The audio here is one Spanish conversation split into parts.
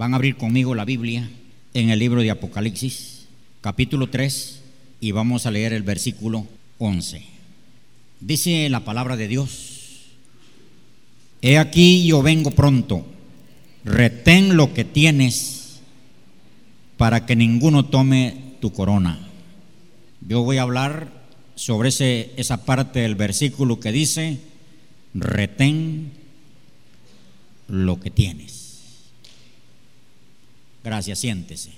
Van a abrir conmigo la Biblia en el libro de Apocalipsis, capítulo 3, y vamos a leer el versículo 11. Dice la palabra de Dios, He aquí yo vengo pronto, retén lo que tienes para que ninguno tome tu corona. Yo voy a hablar sobre ese, esa parte del versículo que dice, retén lo que tienes. Gracias, siéntese.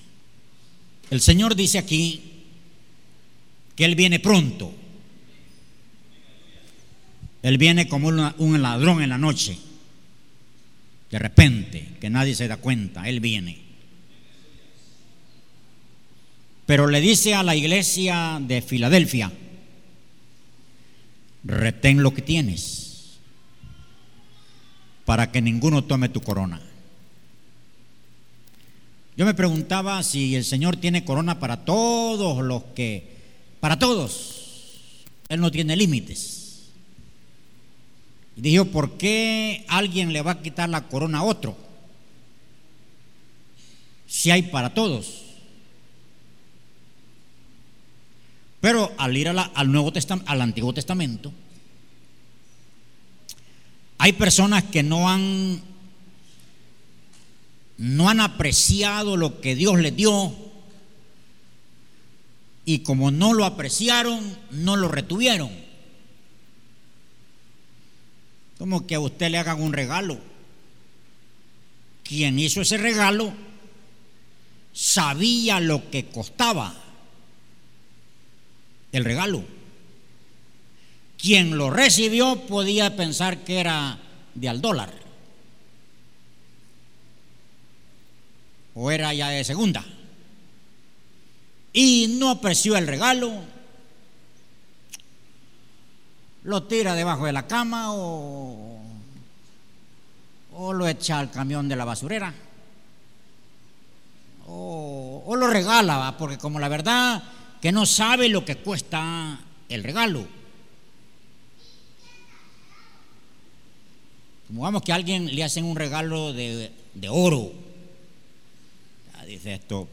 El Señor dice aquí que Él viene pronto. Él viene como un ladrón en la noche. De repente, que nadie se da cuenta, Él viene. Pero le dice a la iglesia de Filadelfia, retén lo que tienes para que ninguno tome tu corona. Yo me preguntaba si el Señor tiene corona para todos los que, para todos, Él no tiene límites. Y dijo, ¿por qué alguien le va a quitar la corona a otro? Si hay para todos. Pero al ir al, Nuevo Testamento, al Antiguo Testamento, hay personas que no han no han apreciado lo que Dios les dio y como no lo apreciaron, no lo retuvieron. Como que a usted le hagan un regalo. Quien hizo ese regalo sabía lo que costaba el regalo. Quien lo recibió podía pensar que era de al dólar. O era ya de segunda. Y no apreció el regalo, lo tira debajo de la cama o, o lo echa al camión de la basurera. O, lo regala, porque como la verdad que no sabe lo que cuesta el regalo. Como vamos que a alguien le hacen un regalo de, de oro dice esto,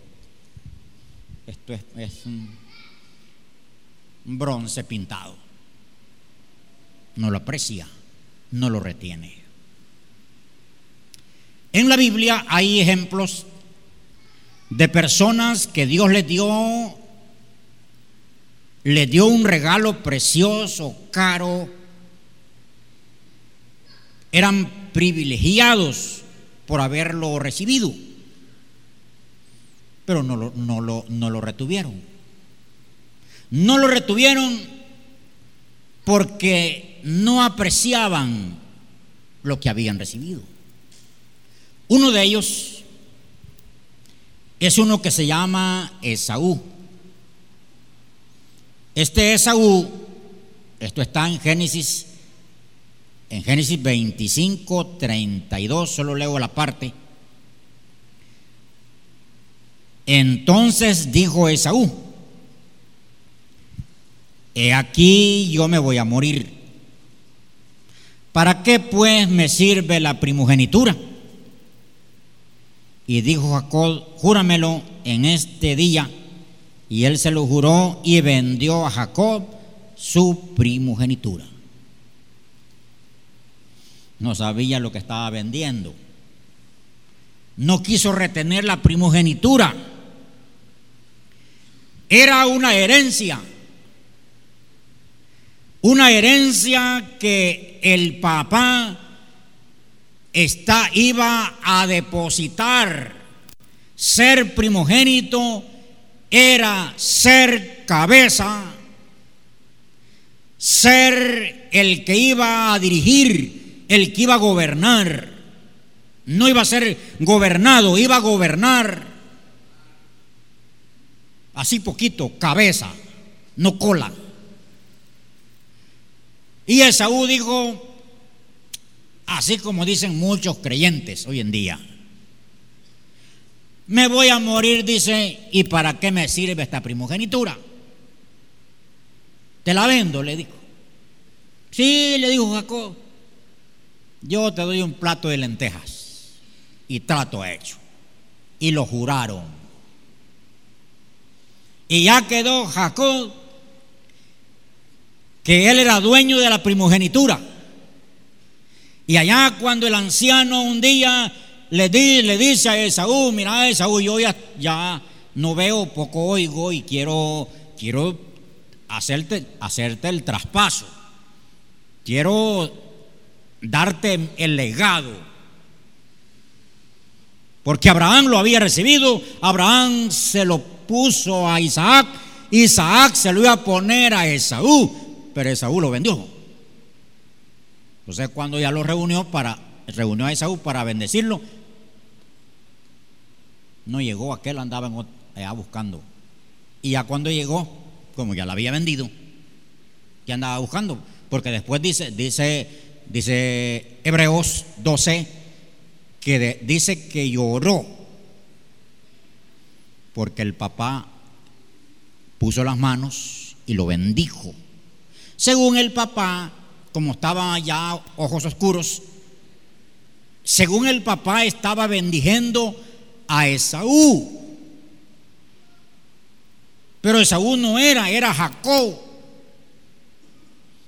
esto es, un bronce pintado. No lo aprecia, no lo retiene. En la Biblia hay ejemplos de personas que Dios les dio, le dio un regalo precioso, caro, eran privilegiados por haberlo recibido pero no lo, no lo, no lo retuvieron. No lo retuvieron porque no apreciaban lo que habían recibido. Uno de ellos es uno que se llama Esaú. Este Esaú, esto está en Génesis, en Génesis 25, 32, solo leo la parte Entonces dijo Esaú, he aquí yo me voy a morir. ¿Para qué pues me sirve la primogenitura? Y dijo Jacob, júramelo en este día. Y él se lo juró y vendió a Jacob su primogenitura. No sabía lo que estaba vendiendo. No quiso retener la primogenitura era una herencia. Una herencia que el papá está, iba a depositar. Ser primogénito era ser cabeza, ser el que iba a dirigir, el que iba a gobernar. No iba a ser gobernado, iba a gobernar así poquito, cabeza, no cola. Y Esaú dijo, así como dicen muchos creyentes hoy en día, me voy a morir, dice, ¿y para qué me sirve esta primogenitura? Te la vendo, le dijo. Sí, le dijo Jacob, yo te doy un plato de lentejas y trato hecho. y lo juraron. Y ya quedó Jacob que él era dueño de la primogenitura. Y allá cuando el anciano un día le, le dice a Esaú, mira Esaú, yo ya, ya no veo, poco oigo y quiero, quiero hacerte, hacerte el traspaso. Quiero darte el legado. Porque Abraham lo había recibido, Abraham se lo puso a Isaac, Isaac se lo iba a poner a Esaú, pero Esaú lo vendió. Entonces cuando ya lo reunió para reunió a Esaú para bendecirlo, no llegó, aquel andaba allá buscando. Y ya cuando llegó, como ya la había vendido, ya andaba buscando, porque después dice dice dice Hebreos 12 que dice que lloró porque el papá puso las manos y lo bendijo. Según el papá, como estaba ya ojos oscuros, según el papá estaba bendijendo a Esaú. Pero Esaú no era, era Jacob.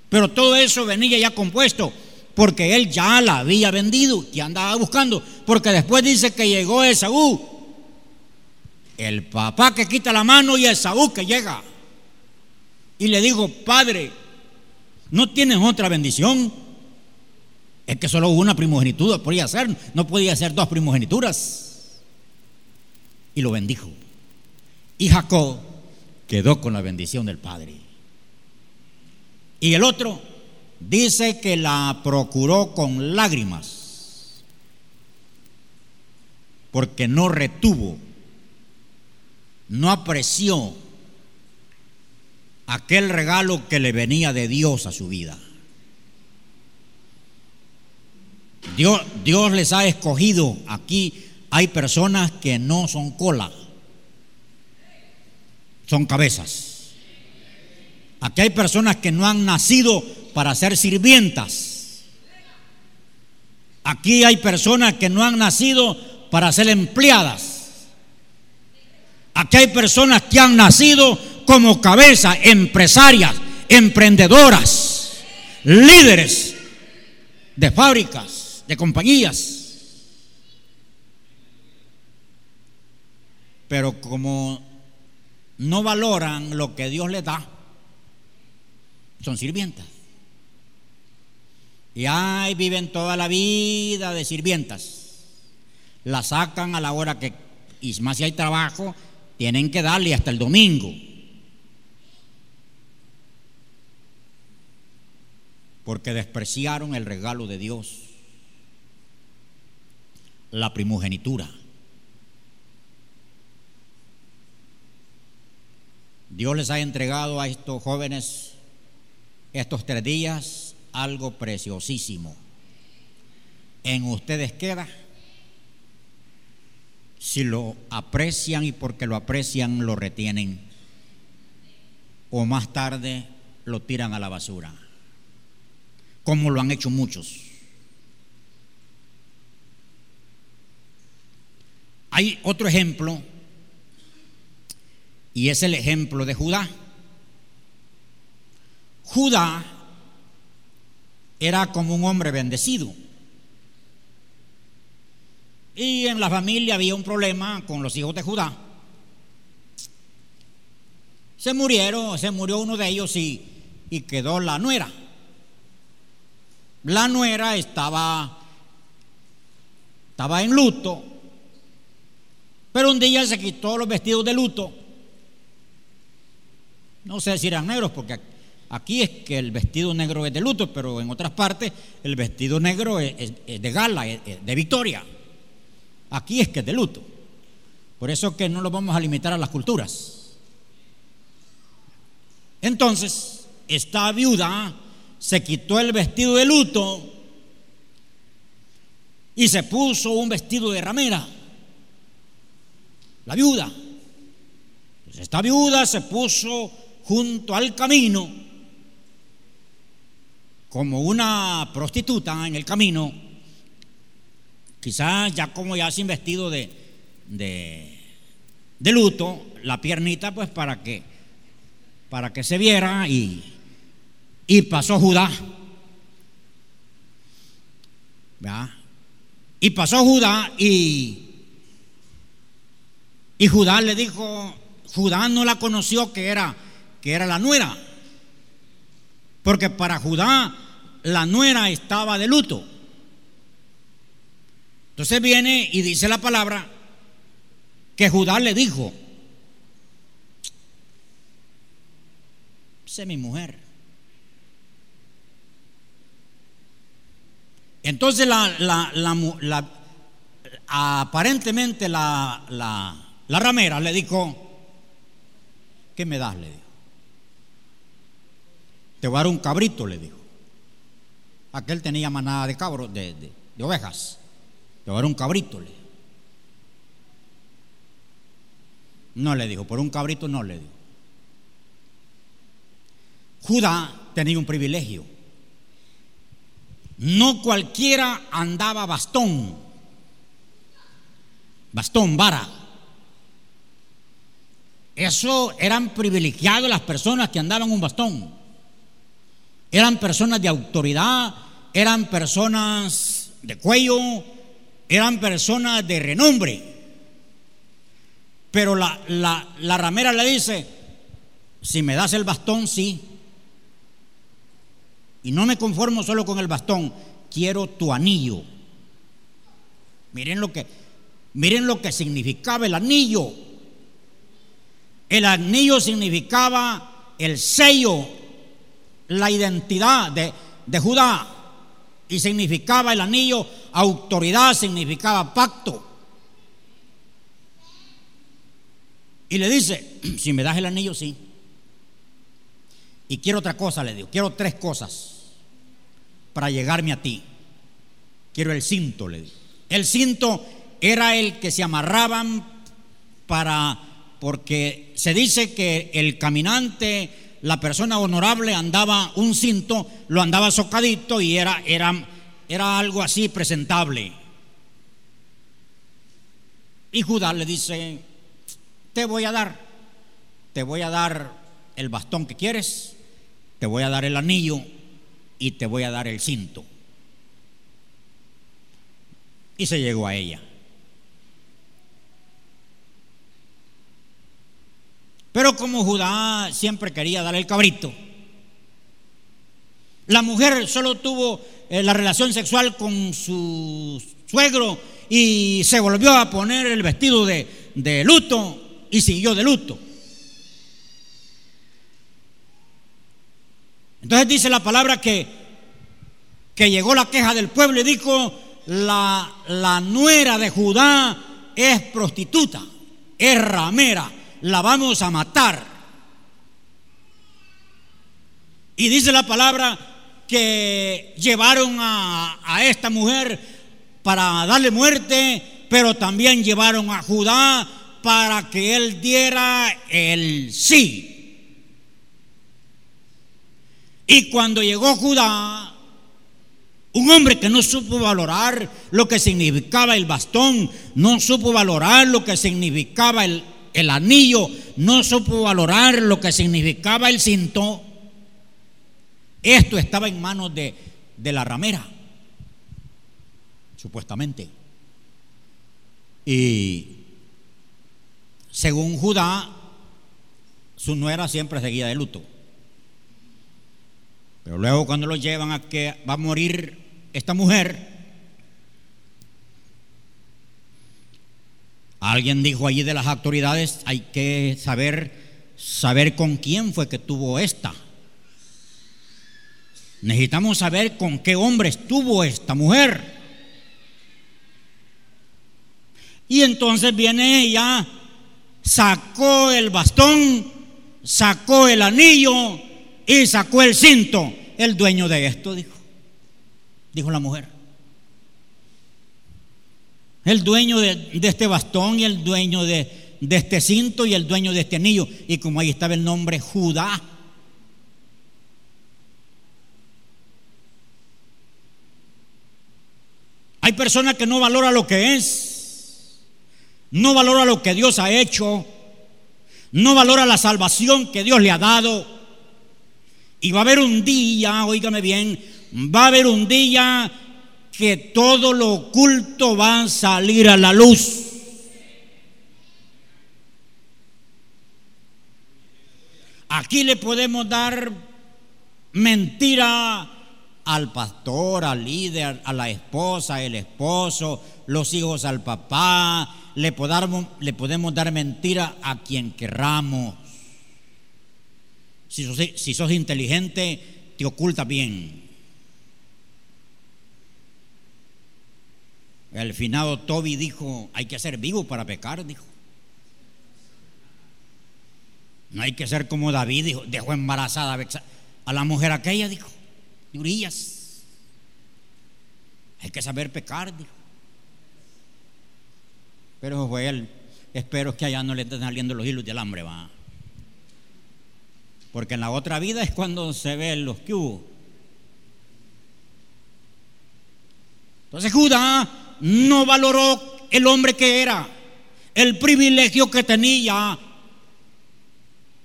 Pero todo eso venía ya compuesto porque él ya la había vendido y andaba buscando. Porque después dice que llegó Esaú. El papá que quita la mano y Esaú que llega. Y le digo, padre, ¿no tienes otra bendición? Es que solo una primogenitura podía ser, no podía ser dos primogenituras. Y lo bendijo. Y Jacob quedó con la bendición del Padre. Y el otro dice que la procuró con lágrimas, porque no retuvo, no apreció aquel regalo que le venía de Dios a su vida. Dios, Dios les ha escogido. Aquí hay personas que no son cola, son cabezas. Aquí hay personas que no han nacido para ser sirvientas. Aquí hay personas que no han nacido para ser empleadas. Aquí hay personas que han nacido como cabeza, empresarias, emprendedoras, líderes de fábricas, de compañías. Pero como no valoran lo que Dios les da, son sirvientas. Y ahí viven toda la vida de sirvientas. La sacan a la hora que, y más si hay trabajo, tienen que darle hasta el domingo. Porque despreciaron el regalo de Dios, la primogenitura. Dios les ha entregado a estos jóvenes estos tres días algo preciosísimo. En ustedes queda, si lo aprecian y porque lo aprecian lo retienen, o más tarde lo tiran a la basura, como lo han hecho muchos. Hay otro ejemplo, y es el ejemplo de Judá. Judá era como un hombre bendecido. Y en la familia había un problema con los hijos de Judá. Se murieron, se murió uno de ellos y, y quedó la nuera. La nuera estaba, estaba en luto, pero un día se quitó los vestidos de luto. No sé si eran negros, porque Aquí es que el vestido negro es de luto, pero en otras partes el vestido negro es, de gala, es, de victoria. Aquí es que es de luto. Por eso que no lo vamos a limitar a las culturas. Entonces, esta viuda se quitó el vestido de luto y se puso un vestido de ramera. La viuda. Pues esta viuda se puso junto al camino como una prostituta en el camino, quizás ya como ya sin vestido de, de, de luto, la piernita, pues para que, para que se viera y, y pasó Judá. Y pasó Judá y, y Judá le dijo, Judá no la conoció que era, que era la nuera, porque para Judá la nuera estaba de luto. Entonces viene y dice la palabra que Judá le dijo, sé mi mujer. Entonces la, la, aparentemente la, la, ramera le dijo, ¿qué me das? Le dijo. Te voy a dar un cabrito, le dijo. Aquel tenía manada de cabros, de, de, ovejas. Dar un cabrito, le. No le dijo, por un cabrito no le dijo. Judá tenía un privilegio. No cualquiera andaba bastón, bastón, vara. Eso eran privilegiados las personas que andaban un bastón. Eran personas de autoridad, eran personas de cuello, eran personas de renombre. Pero la, la, la ramera le dice, si me das el bastón, sí, y no me conformo solo con el bastón, quiero tu anillo. Miren lo que, miren lo que significaba el anillo. El anillo significaba el sello, la identidad de, de Judá. Y significaba el anillo autoridad, significaba pacto. Y le dice, si me das el anillo, sí. Y quiero otra cosa, le digo, quiero tres cosas para llegarme a ti. Quiero el cinto, le digo. El cinto era el que se amarraban para, porque se dice que el caminante, la persona honorable andaba un cinto, lo andaba socadito y era, era, era algo así presentable. Y Judá le dice, te voy a dar, te voy a dar el bastón que quieres, te voy a dar el anillo y te voy a dar el cinto. Y se llegó a ella. Pero como Judá siempre quería dar el cabrito, la mujer solo tuvo eh, la relación sexual con su suegro y se volvió a poner el vestido de, de luto y siguió de luto. Entonces dice la palabra que, que llegó la queja del pueblo y dijo, la, la nuera de Judá es prostituta, es ramera, la vamos a matar. Y dice la palabra que llevaron a, a, esta mujer para darle muerte, pero también llevaron a Judá para que él diera el sí. Y cuando llegó Judá, un hombre que no supo valorar lo que significaba el bastón, no supo valorar lo que significaba el, el anillo, no supo valorar lo que significaba el cinto, esto estaba en manos de, de la ramera, supuestamente. Y según Judá, su nuera siempre seguía de luto. Pero luego cuando lo llevan a que va a morir esta mujer, alguien dijo allí de las autoridades, hay que saber saber con quién fue que tuvo esta. Necesitamos saber con qué hombre estuvo esta mujer. Y entonces viene ella, sacó el bastón, sacó el anillo, y sacó el cinto. El dueño de esto, dijo. Dijo la mujer. El dueño de, este bastón y el dueño de, de este cinto y el dueño de este anillo. Y como ahí estaba el nombre Judá. Hay personas que no valoran lo que es. no valora lo que Dios ha hecho, no valora la salvación que Dios le ha dado. Y va a haber un día, oígame bien, va a haber un día que todo lo oculto va a salir a la luz. Aquí le podemos dar mentira al pastor, al líder, a la esposa, el esposo, los hijos al papá, le podemos, le podemos dar mentira a quien querramos. Si sos, si sos inteligente, te oculta bien. El finado Toby dijo, hay que ser vivo para pecar, dijo. No hay que ser como David, dijo, dejó embarazada a la mujer aquella, dijo, de Hay que saber pecar, dijo. Pero fue él. Espero que allá no le estén saliendo los hilos del hambre, va. Porque en la otra vida es cuando se ven los que hubo. Entonces Judá no valoró el hombre que era, el privilegio que tenía,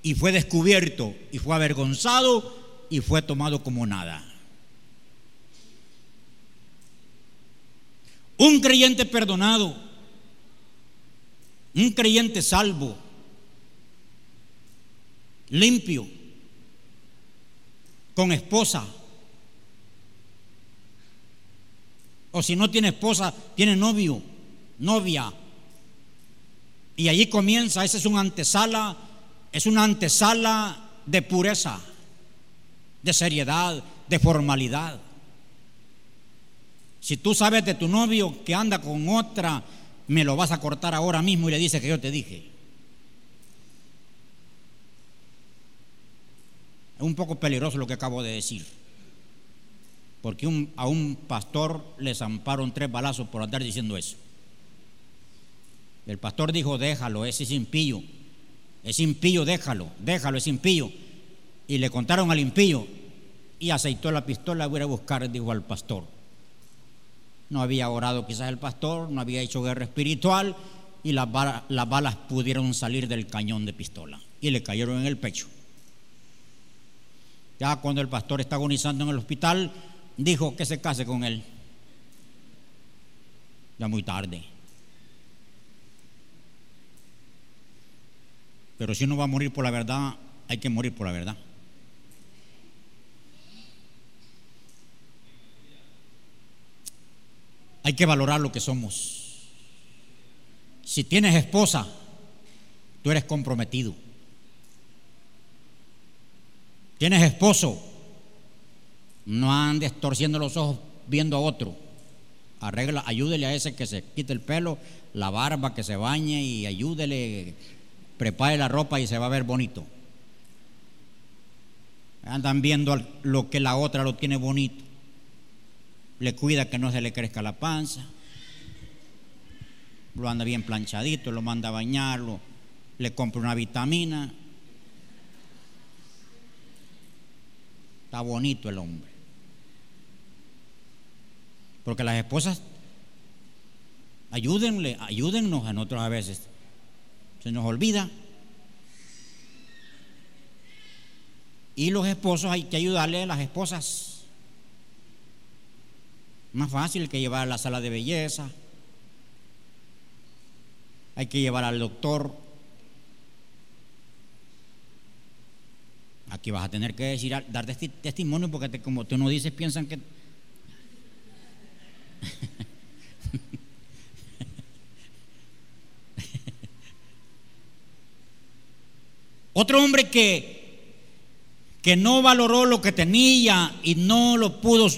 y fue descubierto, y fue avergonzado, y fue tomado como nada. Un creyente perdonado un creyente salvo, limpio, con esposa. O si no tiene esposa, tiene novio, novia. Y allí comienza, esa es una antesala, es una antesala de pureza, de seriedad, de formalidad. Si tú sabes de tu novio que anda con otra me lo vas a cortar ahora mismo y le dice que yo te dije. Es un poco peligroso lo que acabo de decir. Porque a un pastor le zamparon tres balazos por andar diciendo eso. El pastor dijo, déjalo, ese es impío. Es impío, déjalo, déjalo, es impío. Y le contaron al impío y aceitó la pistola, voy a buscar, dijo al pastor. No había orado quizás el pastor, no había hecho guerra espiritual y las balas, pudieron salir del cañón de pistola y le cayeron en el pecho. Ya cuando el pastor está agonizando en el hospital, dijo que se case con él. Ya muy tarde. Pero si uno va a morir por la verdad, hay que morir por la verdad. Hay que valorar lo que somos. Si tienes esposa, tú eres comprometido. Tienes esposo, no andes torciendo los ojos viendo a otro. Arregla, ayúdele a ese que se quite el pelo, la barba, que se bañe y ayúdele, prepare la ropa y se va a ver bonito. Andan viendo lo que la otra lo tiene bonito le cuida que no se le crezca la panza, lo anda bien planchadito, lo manda a bañarlo, le compra una vitamina. Está bonito el hombre. Porque las esposas, ayúdenle, ayúdennos a nosotros a veces. Se nos olvida. Y los esposos hay que ayudarle a las esposas. Más fácil que llevar a la sala de belleza. Hay que llevar al doctor. Aquí vas a tener que decir, dar testimonio porque como tú no dices, piensan que... Otro hombre que, que no valoró lo que tenía y no lo pudo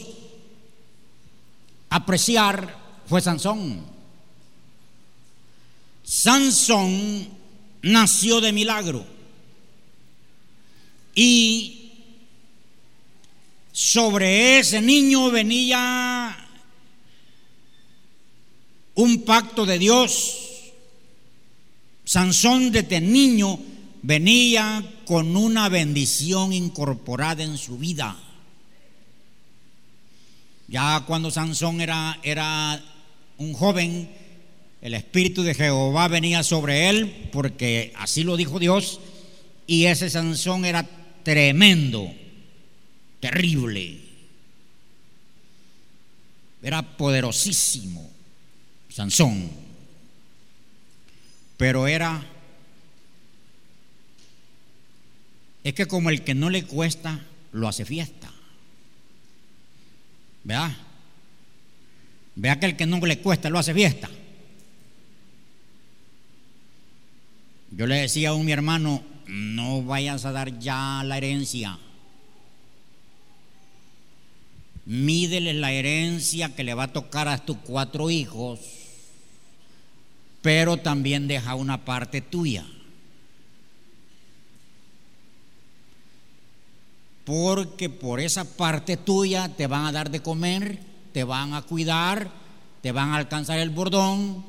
apreciar fue Sansón. Sansón nació de milagro y sobre ese niño venía un pacto de Dios. Sansón desde niño venía con una bendición incorporada en su vida. Ya cuando Sansón era, era un joven, el Espíritu de Jehová venía sobre él, porque así lo dijo Dios, y ese Sansón era tremendo, terrible, era poderosísimo, Sansón, pero era, es que como el que no le cuesta, lo hace fiesta. Vea, vea que el que no le cuesta, lo hace fiesta. Yo le decía a un mi hermano, no vayas a dar ya la herencia. Mídele la herencia que le va a tocar a tus cuatro hijos, pero también deja una parte tuya. Porque por esa parte tuya te van a dar de comer, te van a cuidar, te van a alcanzar el bordón,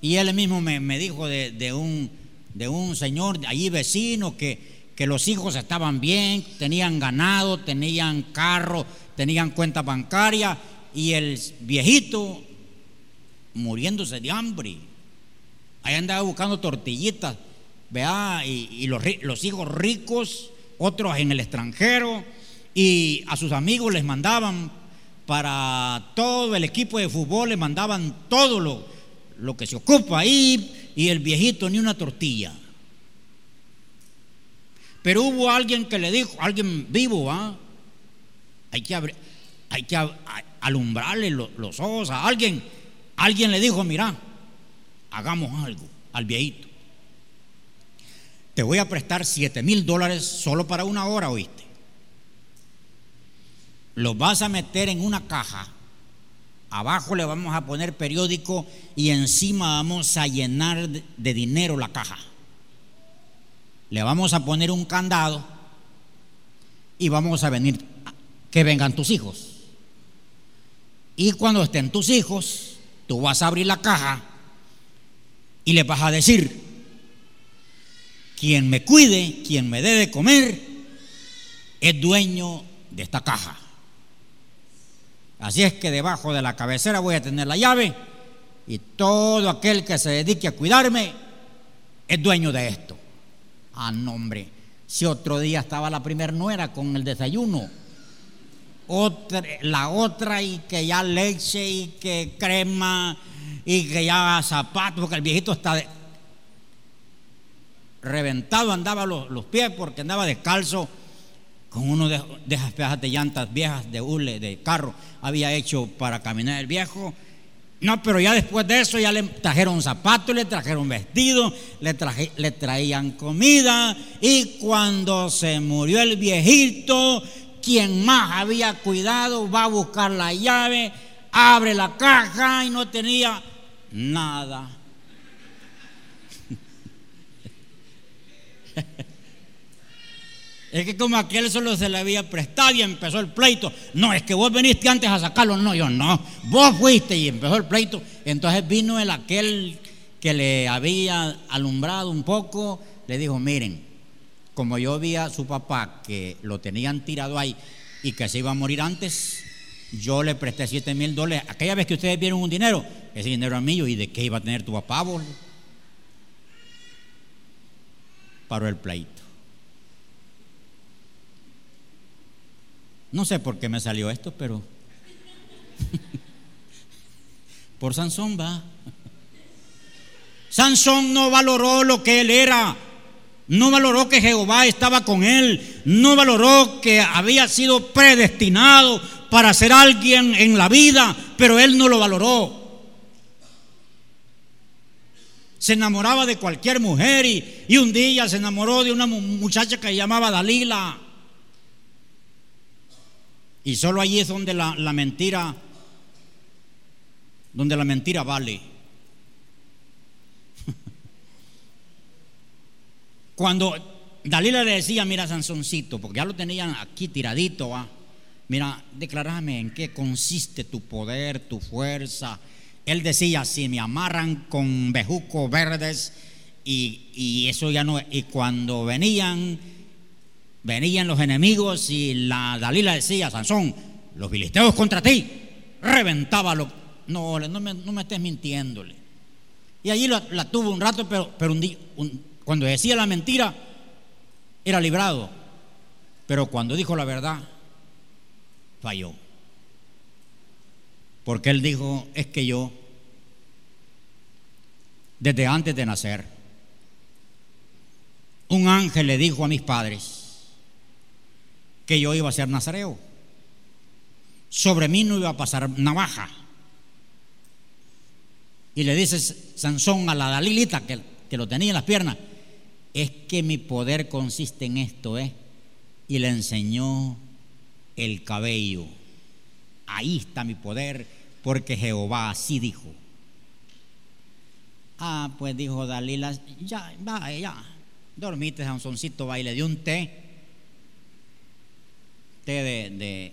y él mismo me, dijo de, un, de un señor allí vecino que, que los hijos estaban bien, tenían ganado, tenían carro, tenían cuenta bancaria y el viejito muriéndose de hambre. Ahí andaba buscando tortillitas, vea, y, los, hijos ricos, otros en el extranjero, y a sus amigos les mandaban para todo el equipo de fútbol, les mandaban todo lo, lo que se ocupa ahí y el viejito ni una tortilla. Pero hubo alguien que le dijo, alguien vivo, ¿ah? hay que, hay que alumbrarle los, ojos a alguien. Alguien le dijo, mira, hagamos algo al viejito. Te voy a prestar siete mil dólares solo para una hora, oíste. Los vas a meter en una caja Abajo le vamos a poner periódico y encima vamos a llenar de dinero la caja. Le vamos a poner un candado y vamos a venir que vengan tus hijos. Y cuando estén tus hijos, tú vas a abrir la caja y le vas a decir, quien me cuide, quien me dé de comer, es dueño de esta caja. Así es que debajo de la cabecera voy a tener la llave y todo aquel que se dedique a cuidarme es dueño de esto. Ah, nombre. Si otro día estaba la primer nuera con el desayuno, otra, la otra y que ya leche y que crema y que ya zapatos, porque el viejito está reventado, andaba los, los pies porque andaba descalzo con uno de, esas pedazos de llantas viejas de hule, de carro, había hecho para caminar el viejo. No, pero ya después de eso ya le trajeron zapatos, le trajeron vestidos, le, le traían comida. Y cuando se murió el viejito, quien más había cuidado va a buscar la llave, abre la caja y no tenía nada. Es que como aquel solo se le había prestado y empezó el pleito. No, es que vos viniste antes a sacarlo. No, yo no. Vos fuiste y empezó el pleito. Entonces vino el aquel que le había alumbrado un poco. Le dijo, miren, como yo vi a su papá que lo tenían tirado ahí y que se iba a morir antes, yo le presté 7 mil dólares. Aquella vez que ustedes vieron un dinero, ese dinero era mío. ¿Y de qué iba a tener tu papá, vos? Paró el pleito. No sé por qué me salió esto, pero por Sansón va. Sansón no valoró lo que él era. No valoró que Jehová estaba con él. No valoró que había sido predestinado para ser alguien en la vida, pero él no lo valoró. Se enamoraba de cualquier mujer y, un día se enamoró de una muchacha que llamaba Dalila. Y solo allí es donde la, mentira, donde la mentira vale. Cuando Dalila le decía, mira Sansoncito, porque ya lo tenían aquí tiradito, mira, declarame en qué consiste tu poder, tu fuerza. Él decía, si me amarran con bejucos verdes y, y eso ya no, y cuando venían venían los enemigos y la Dalila decía, Sansón, los filisteos contra ti, reventaba No, no me, no me estés mintiéndole. Y allí la, tuvo un rato, pero, un cuando decía la mentira, era librado. Pero cuando dijo la verdad, falló. Porque él dijo, es que yo, desde antes de nacer, un ángel le dijo a mis padres que yo iba a ser nazareo. Sobre mí no iba a pasar navaja. Y le dice Sansón a la Dalilita que, que lo tenía en las piernas, es que mi poder consiste en esto, ¿eh? Y le enseñó el cabello. Ahí está mi poder, porque Jehová así dijo. Ah, pues dijo Dalila, ya, va, ya, dormite, Sansoncito, va y le dio un té, de, de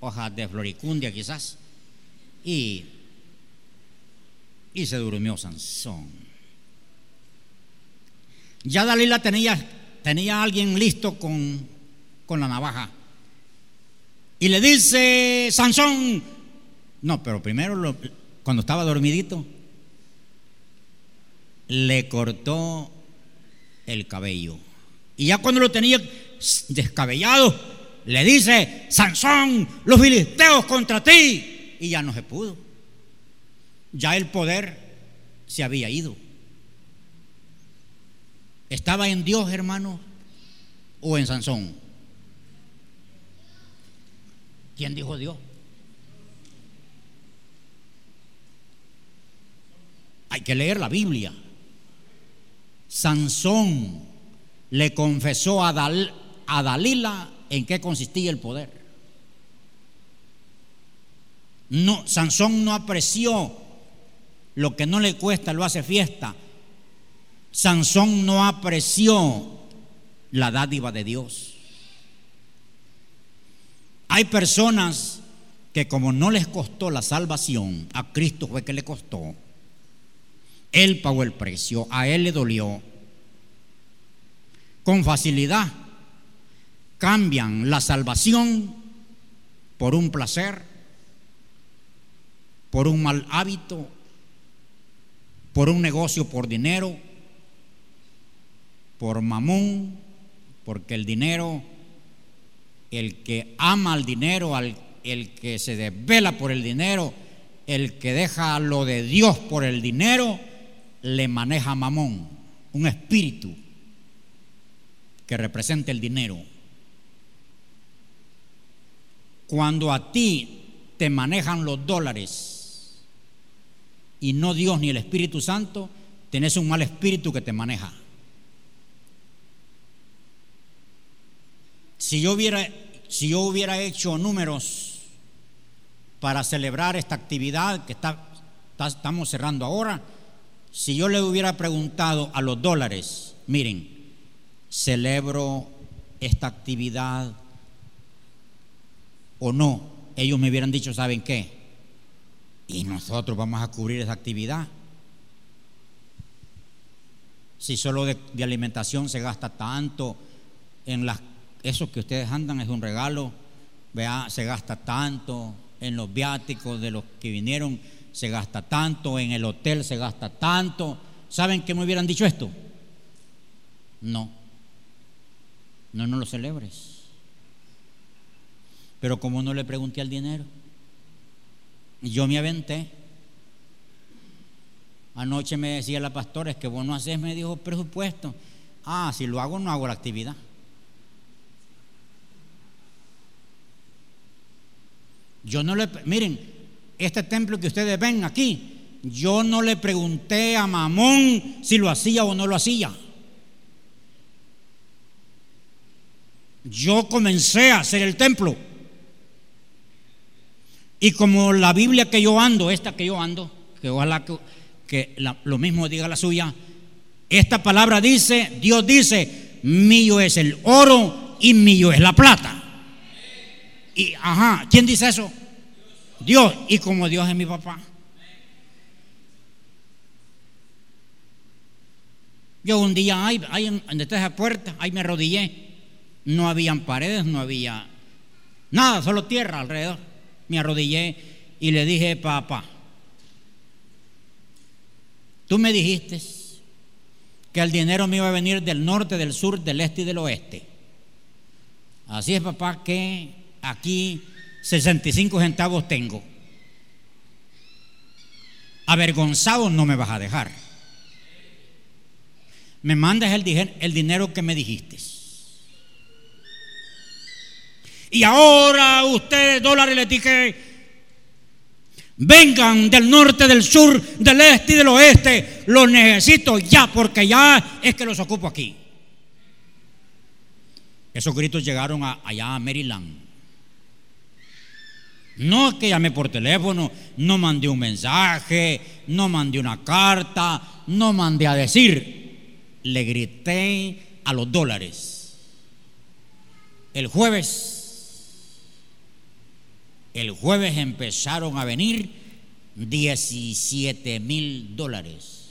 hojas de floricundia quizás, y, y se durmió Sansón. Ya Dalila tenía, tenía a alguien listo con, con la navaja. Y le dice, Sansón, no, pero primero cuando estaba dormidito, le cortó el cabello. Y ya cuando lo tenía descabellado, le dice, Sansón, los filisteos contra ti. Y ya no se pudo. Ya el poder se había ido. ¿Estaba en Dios, hermano? ¿O en Sansón? ¿Quién dijo Dios? Hay que leer la Biblia. Sansón le confesó a, Dalila en qué consistía el poder. No, Sansón no apreció lo que no le cuesta, lo hace fiesta. Sansón no apreció la dádiva de Dios. Hay personas que como no les costó la salvación, a Cristo fue que le costó. Él pagó el precio, a Él le dolió. Con facilidad cambian la salvación por un placer, por un mal hábito, por un negocio por dinero, por mamón, porque el dinero el que ama al dinero, el que se desvela por el dinero, el que deja lo de Dios por el dinero, le maneja mamón, un espíritu que representa el dinero. Cuando a ti te manejan los dólares y no Dios ni el Espíritu Santo, tenés un mal espíritu que te maneja. Si yo hubiera si yo hubiera hecho números para celebrar esta actividad que estamos cerrando ahora, si yo le hubiera preguntado a los dólares, miren, celebro esta actividad o no, ellos me hubieran dicho, ¿saben qué? Y nosotros vamos a cubrir esa actividad. Si solo de, alimentación se gasta tanto en las eso que ustedes andan es un regalo, vea, se gasta tanto en los viáticos de los que vinieron, se gasta tanto, en el hotel se gasta tanto. ¿Saben qué me hubieran dicho esto? No, no, no lo celebres. Pero como no le pregunté al dinero, yo me aventé. Anoche me decía la pastora, es que vos no haces, me dijo, presupuesto. Ah, si lo hago, no hago la actividad. Yo no le, miren, este templo que ustedes ven aquí, yo no le pregunté a Mamón si lo hacía o no lo hacía. Yo comencé a hacer el templo. Y como la Biblia que yo ando, esta que yo ando, que ojalá que, lo mismo diga la suya, esta palabra dice, Dios dice, mío es el oro y mío es la plata. Y, ajá, ¿quién dice eso? Dios. Y como Dios es mi papá. Yo un día, ahí, ahí en, detrás de la puerta, ahí me arrodillé. No habían paredes, no había nada, solo tierra alrededor. Me arrodillé y le dije, papá, tú me dijiste que el dinero me iba a venir del norte, del sur, del este y del oeste. Así es, papá, que aquí 65 centavos tengo. Avergonzado no me vas a dejar. Me mandas el, el dinero que me dijiste. Y ahora ustedes, dólares, le dije, vengan del norte, del sur, del este y del oeste. Los necesito ya, porque ya es que los ocupo aquí. Esos gritos llegaron allá a Maryland. No que llamé por teléfono, no mandé un mensaje, no mandé una carta, no mandé a decir. Le grité a los dólares. El jueves, el jueves empezaron a venir 17 mil dólares.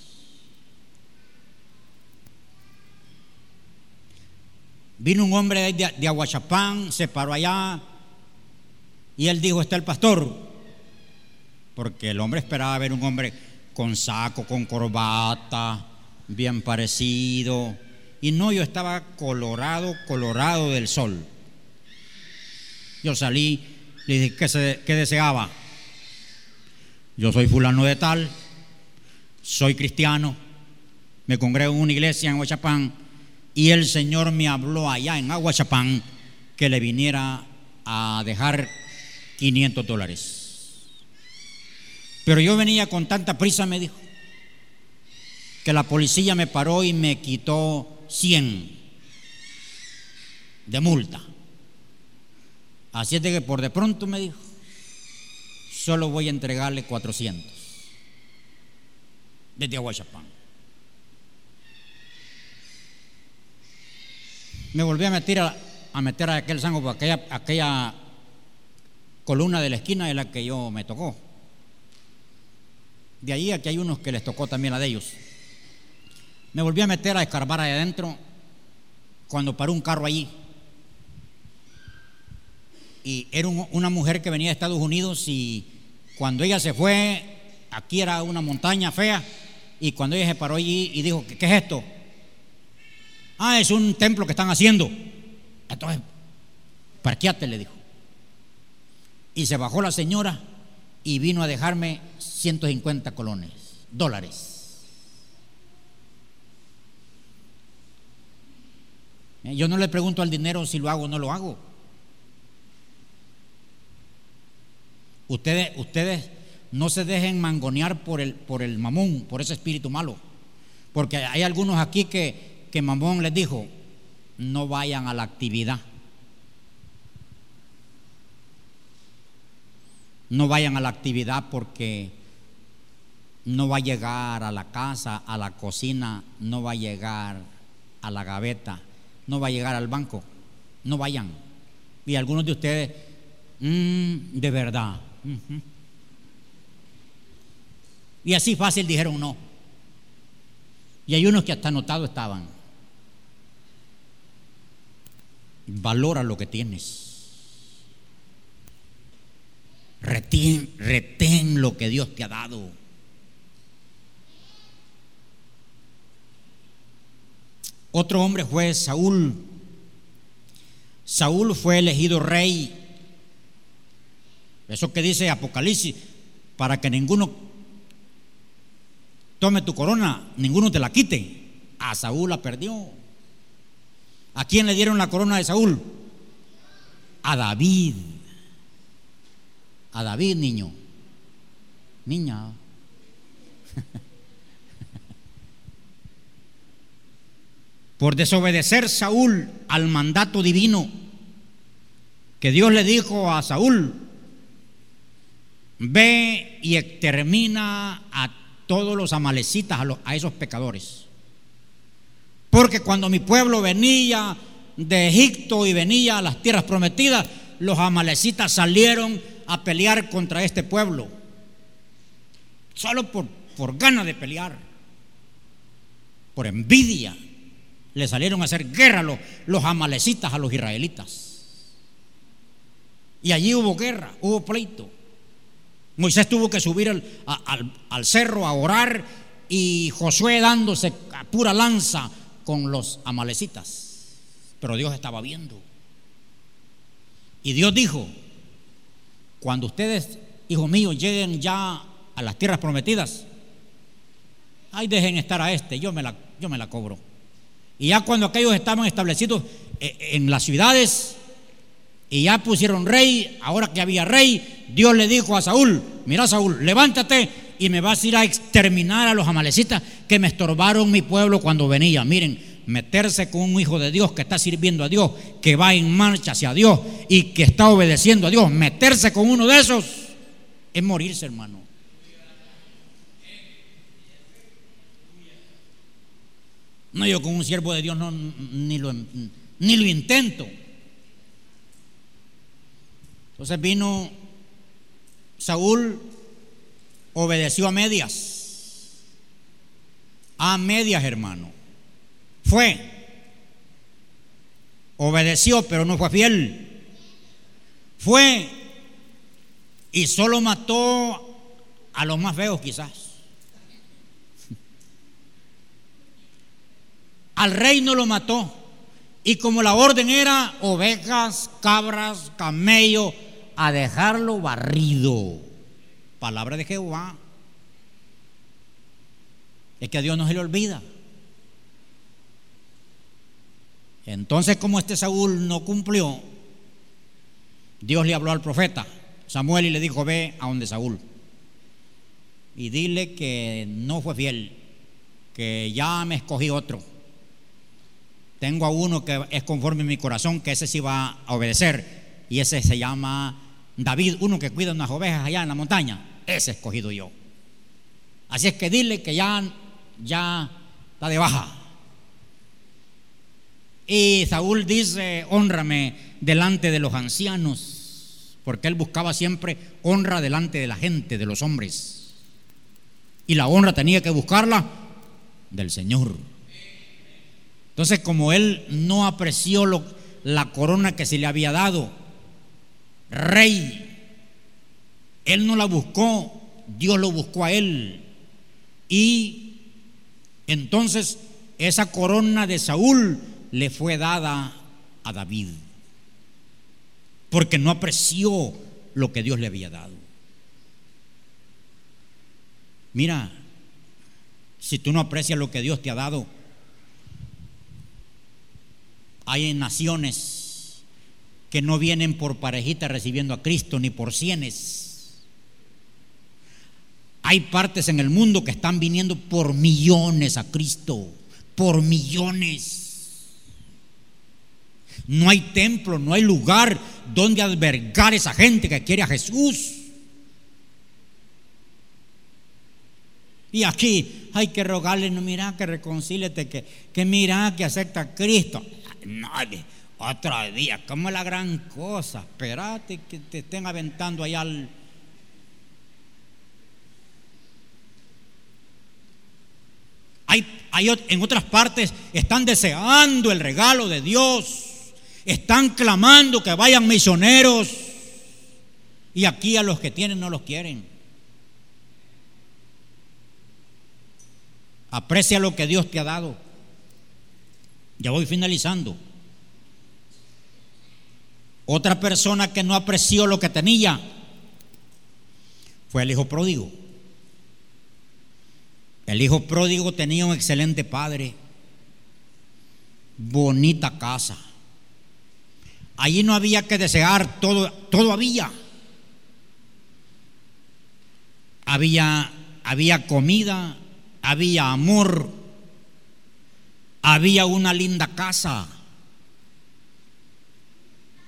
Vino un hombre de, de Aguachapán, se paró allá y él dijo, está el pastor. Porque el hombre esperaba ver un hombre con saco, con corbata, bien parecido. Y no, yo estaba colorado, colorado del sol. Yo salí, le dije, ¿qué, deseaba? Yo soy fulano de tal, soy cristiano, me congrego en una iglesia en Aguachapán y el Señor me habló allá en Aguachapán que le viniera a dejar 500 dólares. Pero yo venía con tanta prisa, me dijo, que la policía me paró y me quitó 100 de multa. Así es de que por de pronto me dijo, solo voy a entregarle 400 desde Aguachapán. Me volví a meter a, meter a aquel sango, aquella, aquella columna de la esquina de la que yo me tocó. De ahí aquí hay unos que les tocó también la de ellos. Me volví a meter a escarbar ahí adentro cuando paró un carro allí. Y era una mujer que venía de Estados Unidos y cuando ella se fue, aquí era una montaña fea, y cuando ella se paró allí y dijo, ¿qué, qué es esto? Ah, es un templo que están haciendo. Entonces, parqueate, le dijo. Y se bajó la señora y vino a dejarme 150 colones, dólares. Eh, yo no le pregunto al dinero si lo hago o no lo hago. Ustedes, ustedes no se dejen mangonear por el, por el mamón, por ese espíritu malo. Porque hay algunos aquí que, que mamón les dijo, no vayan a la actividad. no vayan a la actividad porque no va a llegar a la casa, a la cocina, no va a llegar a la gaveta, no va a llegar al banco. No vayan. Y algunos de ustedes, mm, de verdad. Y así fácil dijeron no. Y hay unos que hasta anotados estaban. Valora lo que tienes. Retén, retén lo que Dios te ha dado. Otro hombre fue Saúl. Saúl fue elegido rey. Eso que dice Apocalipsis, para que ninguno tome tu corona, ninguno te la quite. A Saúl la perdió. ¿A quién le dieron la corona de Saúl? A David a David, niño. Niña. Por desobedecer Saúl al mandato divino que Dios le dijo a Saúl, ve y extermina a todos los amalecitas, a, a esos pecadores. Porque cuando mi pueblo venía de Egipto y venía a las tierras prometidas, los amalecitas salieron a pelear contra este pueblo. Solo por, por ganas de pelear. Por envidia. Le salieron a hacer guerra los, los amalecitas a los israelitas. Y allí hubo guerra, hubo pleito. Moisés tuvo que subir al, cerro a orar y Josué dándose pura lanza con los amalecitas. Pero Dios estaba viendo. Y Dios dijo, cuando ustedes, hijos míos, lleguen ya a las tierras prometidas, ay, dejen estar a este, yo me la, yo me la cobro. Y ya cuando aquellos estaban establecidos eh, en las ciudades y ya pusieron rey, ahora que había rey, Dios le dijo a Saúl, mira Saúl, levántate y me vas a ir a exterminar a los amalecitas que me estorbaron mi pueblo cuando venía. Miren, meterse con un hijo de Dios que está sirviendo a Dios, que va en marcha hacia Dios y que está obedeciendo a Dios, meterse con uno de esos es morirse, hermano. No, yo con un siervo de Dios no, ni, lo, ni lo intento. Entonces vino Saúl, obedeció a medias. A medias, hermano. Fue. Obedeció, pero no fue fiel. Fue. Y solo mató a los más feos quizás. Al rey no lo mató. Y como la orden era ovejas, cabras, camello, a dejarlo barrido. Palabra de Jehová. Es que a Dios no se le olvida. Entonces, como este Saúl no cumplió, Dios le habló al profeta Samuel y le dijo, ve a donde Saúl. Y dile que no fue fiel, que ya me escogí otro tengo a uno que es conforme a mi corazón, que ese sí va a obedecer. Y ese se llama David, uno que cuida unas ovejas allá en la montaña. Ese escogido yo. Así es que dile que ya, ya está de baja. Y Saúl dice, honrame delante de los ancianos, porque él buscaba siempre honra delante de la gente, de los hombres. Y la honra tenía que buscarla del Señor. Entonces, como él no apreció la corona que se le había dado, rey, él no la buscó, Dios lo buscó a él. Y entonces esa corona de Saúl le fue dada a David, porque no apreció lo que Dios le había dado. Mira, si tú no aprecias lo que Dios te ha dado, hay naciones que no vienen por parejita recibiendo a Cristo ni por cienes. Hay partes en el mundo que están viniendo por millones a Cristo, por millones. No hay templo, no hay lugar donde albergar esa gente que quiere a Jesús. Y aquí hay que rogarle, no mira que reconcíliate, que, que mira que acepta a Cristo nadie. Otro día, como la gran cosa. Espérate que te estén aventando allá al. Hay, hay, en otras partes están deseando el regalo de Dios, están clamando que vayan misioneros y aquí a los que tienen no los quieren. Aprecia lo que Dios te ha dado. Ya voy finalizando. Otra persona que no apreció lo que tenía fue el hijo pródigo. El hijo pródigo tenía un excelente padre, bonita casa. Allí no había que desear, todo, todo había. Había, había comida, había amor, había una linda casa.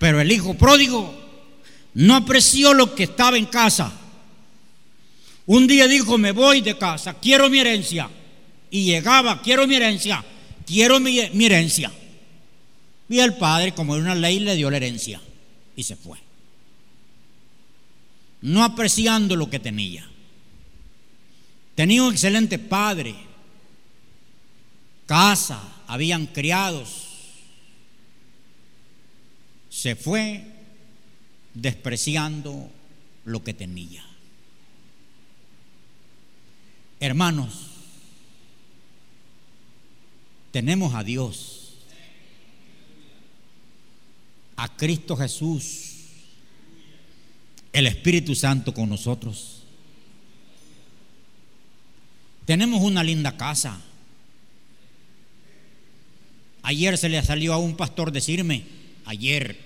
Pero el hijo pródigo no apreció lo que estaba en casa. Un día dijo, me voy de casa, quiero mi herencia. Y llegaba, quiero mi herencia, quiero mi, herencia. Y el padre, como era una ley, le dio la herencia y se fue. No apreciando lo que tenía. Tenía un excelente padre, casa, habían criados. Se fue despreciando lo que tenía. Hermanos, tenemos a Dios, a Cristo Jesús, el Espíritu Santo con nosotros. Tenemos una linda casa. Ayer se le salió a un pastor decirme, ayer,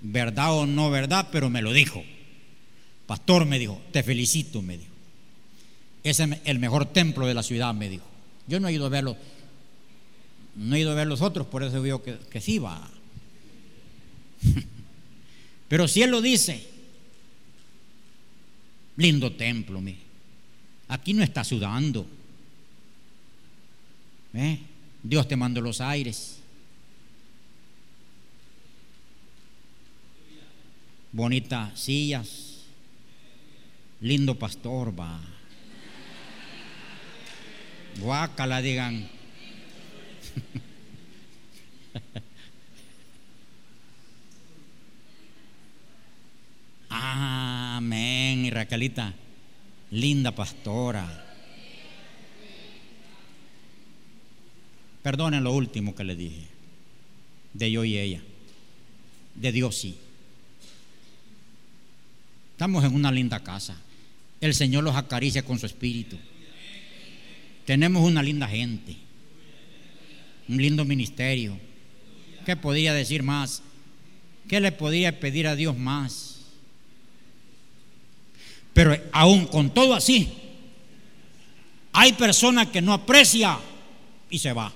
verdad o no verdad, pero me lo dijo. Pastor me dijo, te felicito, me dijo. Es el mejor templo de la ciudad, me dijo. Yo no he ido a verlo, no he ido a ver los otros, por eso veo que, que sí va. Pero si él lo dice, lindo templo, mi. Aquí no está sudando. ¿Eh? Dios te mandó los aires. Bonitas sillas. Lindo pastor, va. Guácala, digan. Amén, y Raquelita, linda pastora. Perdonen lo último que le dije, de yo y ella, de Dios sí. Estamos en una linda casa. El Señor los acaricia con su espíritu. Tenemos una linda gente, un lindo ministerio. ¿Qué podría decir más? ¿Qué le podría pedir a Dios más? Pero aún con todo así, hay personas que no aprecia y se va.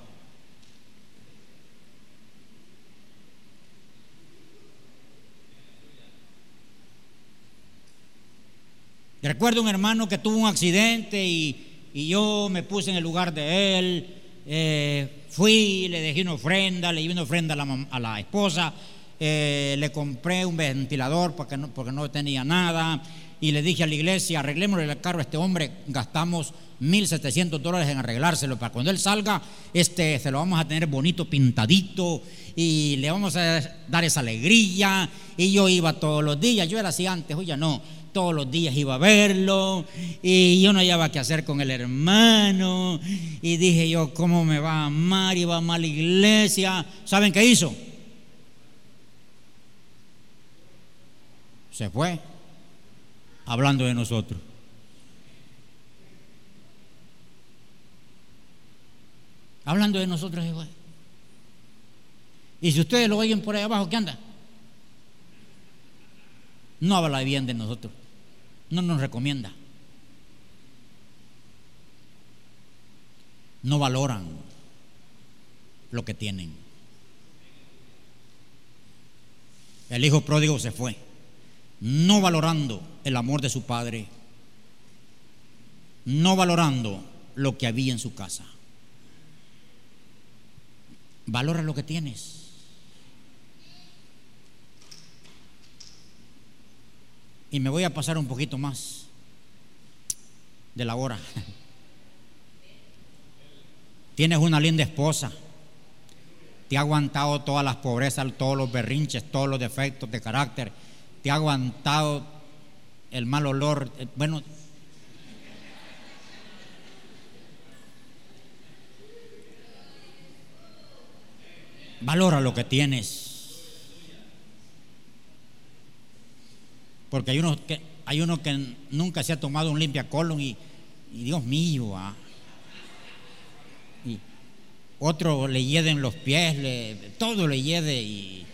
Recuerdo un hermano que tuvo un accidente y, yo me puse en el lugar de él, eh, fui, le dejé una ofrenda, le di una ofrenda a la, esposa, eh, le compré un ventilador porque no, tenía nada y le dije a la iglesia, arreglémosle el carro a este hombre, gastamos 1.700 dólares en arreglárselo para cuando él salga, este, se lo vamos a tener bonito, pintadito y le vamos a dar esa alegría y yo iba todos los días, yo era así antes, oye no, todos los días iba a verlo y yo no hallaba qué hacer con el hermano y dije yo, ¿cómo me va a amar? Iba a amar la iglesia. ¿Saben qué hizo? Se fue hablando de nosotros. Hablando de nosotros se fue. Y si ustedes lo oyen por ahí abajo, ¿qué anda? No habla bien de nosotros, no nos recomienda, no valoran lo que tienen. El hijo pródigo se fue, no valorando el amor de su padre, no valorando lo que había en su casa. Valora lo que tienes. Y me voy a pasar un poquito más de la hora. Tienes una linda esposa. Te ha aguantado todas las pobrezas, todos los berrinches, todos los defectos de carácter. Te ha aguantado el mal olor. Eh, bueno, valora lo que tienes. Porque hay uno que, hay uno que nunca se ha tomado un limpia colon y, Dios mío, ah. y otro le hieden los pies, le, todo le hiede y,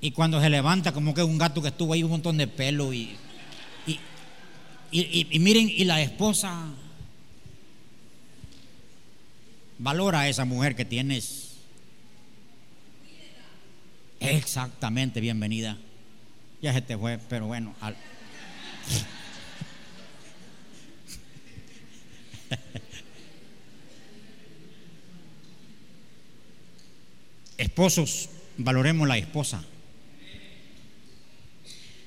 y cuando se levanta como que es un gato que estuvo ahí un montón de pelo y, y, y miren, y la esposa valora a esa mujer que tienes. Exactamente, bienvenida. Ya se te fue, pero bueno. Esposos, valoremos la esposa.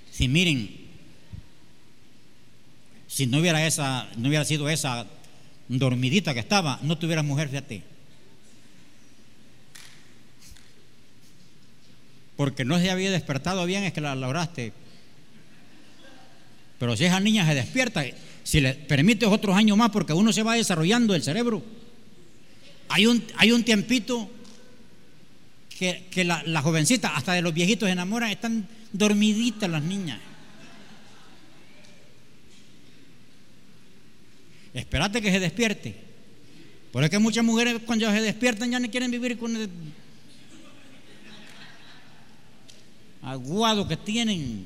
Si miren, si no hubiera esa, no hubiera sido esa dormidita que estaba, no tuviera mujer, fíjate. Porque no se había despertado bien, es que la lograste. Pero si esa niña se despierta, si le permites otros años más, porque uno se va desarrollando el cerebro, Hay un, hay un tiempito que, que la, la jovencita, hasta de los viejitos se enamoran, están dormiditas las niñas. Espérate que se despierte. Por eso que muchas mujeres cuando se despiertan ya no quieren vivir con el aguado que tienen,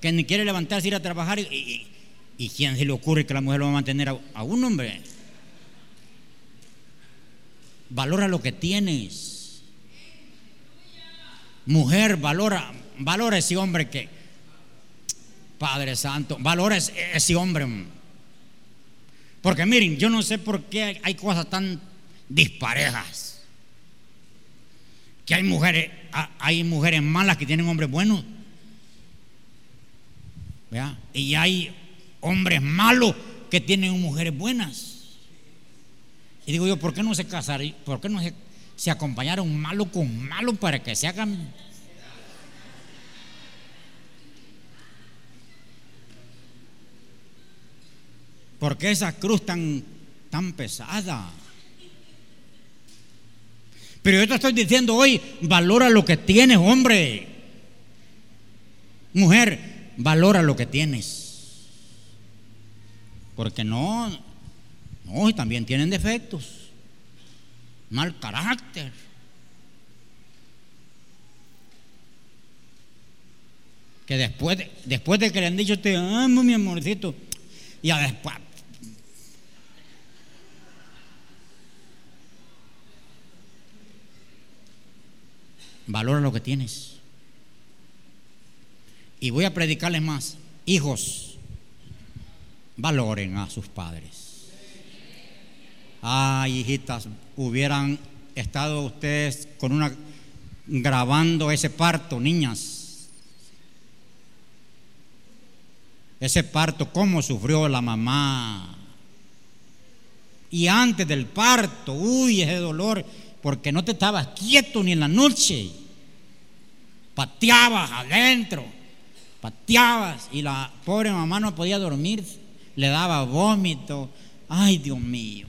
que ni quiere levantarse ir a trabajar. Y, quién se le ocurre que la mujer lo va a mantener a, a un hombre? Valora lo que tienes. Mujer, valora, valora ese hombre que, Padre Santo, valora ese hombre. Porque miren, yo no sé por qué hay cosas tan disparejas. Que hay mujeres, hay mujeres malas que tienen hombres buenos. Y hay hombres malos que tienen mujeres buenas. Y digo yo, ¿por qué no se casaron? ¿Por qué no se, acompañaron malo con malo para que se hagan ¿Por qué esa cruz tan, tan pesada? Pero yo te estoy diciendo hoy, valora lo que tienes, hombre. Mujer, valora lo que tienes. Porque no, no, también tienen defectos. Mal carácter. Que después, después de que le han dicho te amo, mi amorcito, y después, Valora lo que tienes. Y voy a predicarles más. Hijos, valoren a sus padres. Ay, hijitas, hubieran estado ustedes con una grabando ese parto, niñas. Ese parto, cómo sufrió la mamá. Y antes del parto, uy, ese dolor porque no te estabas quieto ni en la noche. Pateabas adentro, pateabas y la pobre mamá no podía dormir, le daba vómito. Ay, Dios mío.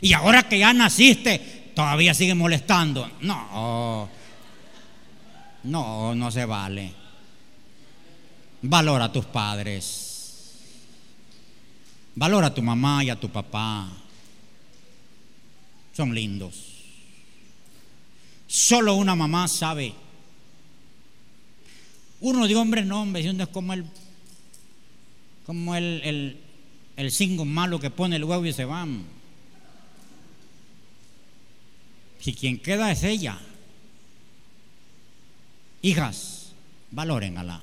Y ahora que ya naciste, todavía sigue molestando. No, no, no se vale. Valora a tus padres. Valora a tu mamá y a tu papá son lindos. Solo una mamá sabe. Uno de hombres no, hombre, uno es como el, como el, el, el cingo malo que pone el huevo y se va. Si quien queda es ella. Hijas, valoren a la,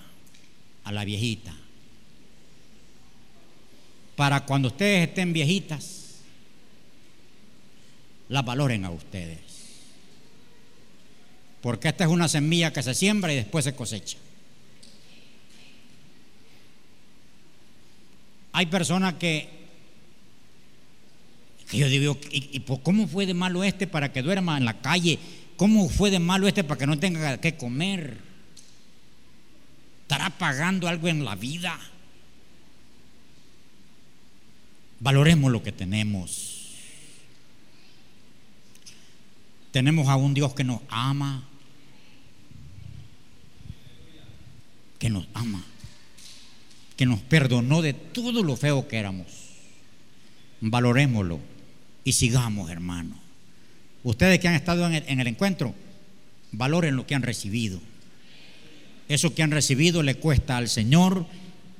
a la viejita. Para cuando ustedes estén viejitas, la valoren a ustedes. Porque esta es una semilla que se siembra y después se cosecha. Hay personas que, que yo digo, ¿y, cómo fue de malo este para que duerma en la calle? ¿Cómo fue de malo este para que no tenga que comer? ¿Estará pagando algo en la vida? Valoremos lo que tenemos. Tenemos a un Dios que nos ama, que nos ama, que nos perdonó de todo lo feo que éramos. Valorémoslo y sigamos, hermano. Ustedes que han estado en el, en el encuentro, valoren lo que han recibido. Eso que han recibido le cuesta al Señor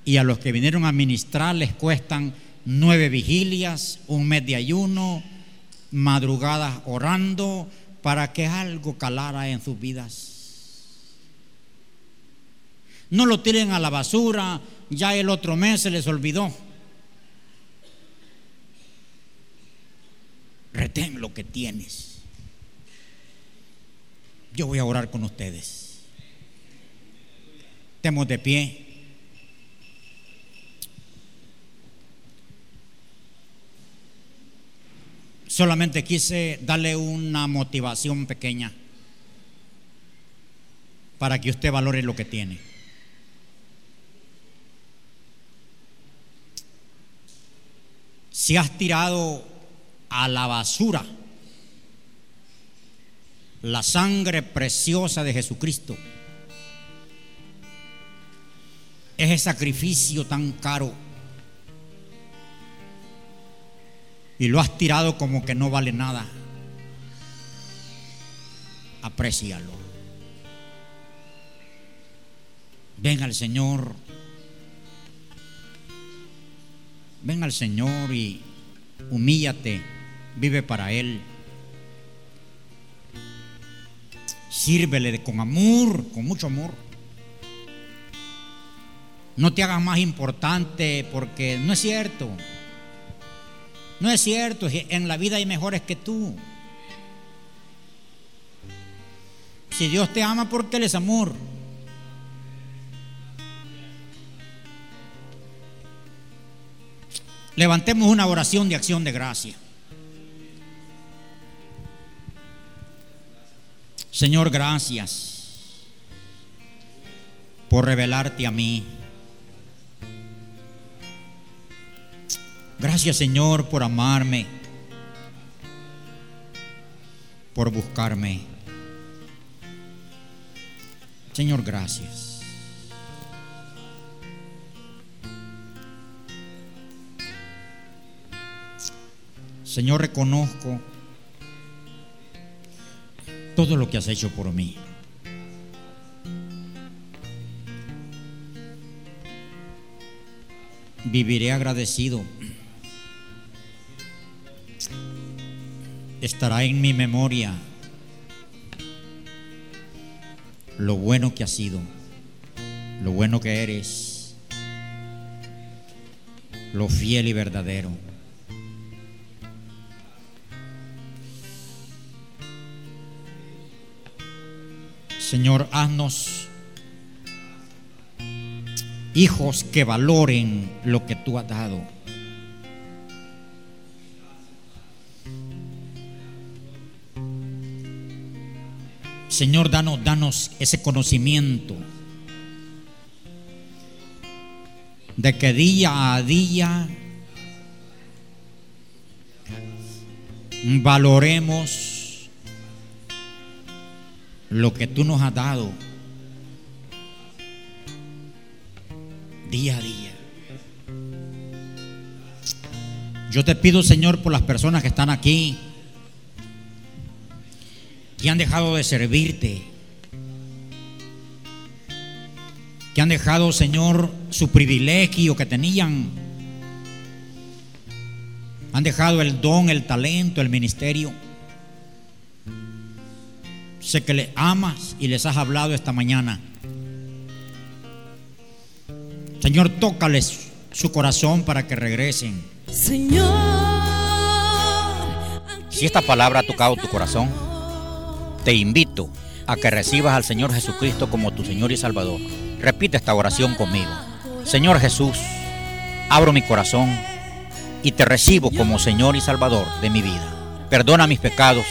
y a los que vinieron a ministrar les cuestan nueve vigilias, un mes de ayuno, madrugadas orando, para que algo calara en sus vidas. No lo tiren a la basura, ya el otro mes se les olvidó. Retén lo que tienes. Yo voy a orar con ustedes. Estemos de pie. Solamente quise darle una motivación pequeña para que usted valore lo que tiene. si has tirado a la basura la sangre preciosa de Jesucristo, ese sacrificio tan caro, y lo has tirado como que no vale nada, aprécialo. Ven al Señor, ven al Señor y humíllate, vive para Él. Sírvele con amor, con mucho amor. No te hagas más importante porque no es cierto. No es cierto, en la vida hay mejores que tú. Si Dios te ama, porque Él es amor. Levantemos una oración de acción de gracia. Señor, gracias por revelarte a mí. Gracias Señor por amarme, por buscarme. Señor, gracias. Señor, reconozco todo lo que has hecho por mí. Viviré agradecido. Estará en mi memoria lo bueno que has sido, lo bueno que eres, lo fiel y verdadero. Señor, haznos hijos que valoren lo que tú has dado. Señor, danos, danos ese conocimiento de que día a día valoremos lo que tú nos has dado día a día. Yo te pido, Señor, por las personas que están aquí, que han dejado de servirte, que han dejado, Señor, su privilegio que tenían, han dejado el don, el talento, el ministerio Sé que le amas y les has hablado esta mañana. Señor, tócales su corazón para que regresen. Señor. Si esta palabra ha tocado tu corazón, te invito a que recibas al Señor Jesucristo como tu Señor y Salvador. Repite esta oración conmigo. Señor Jesús, abro mi corazón y te recibo como Señor y Salvador de mi vida. Perdona mis pecados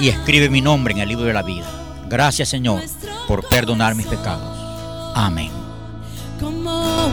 y escribe mi nombre en el libro de la vida. Gracias Señor por perdonar mis pecados. Amén. Como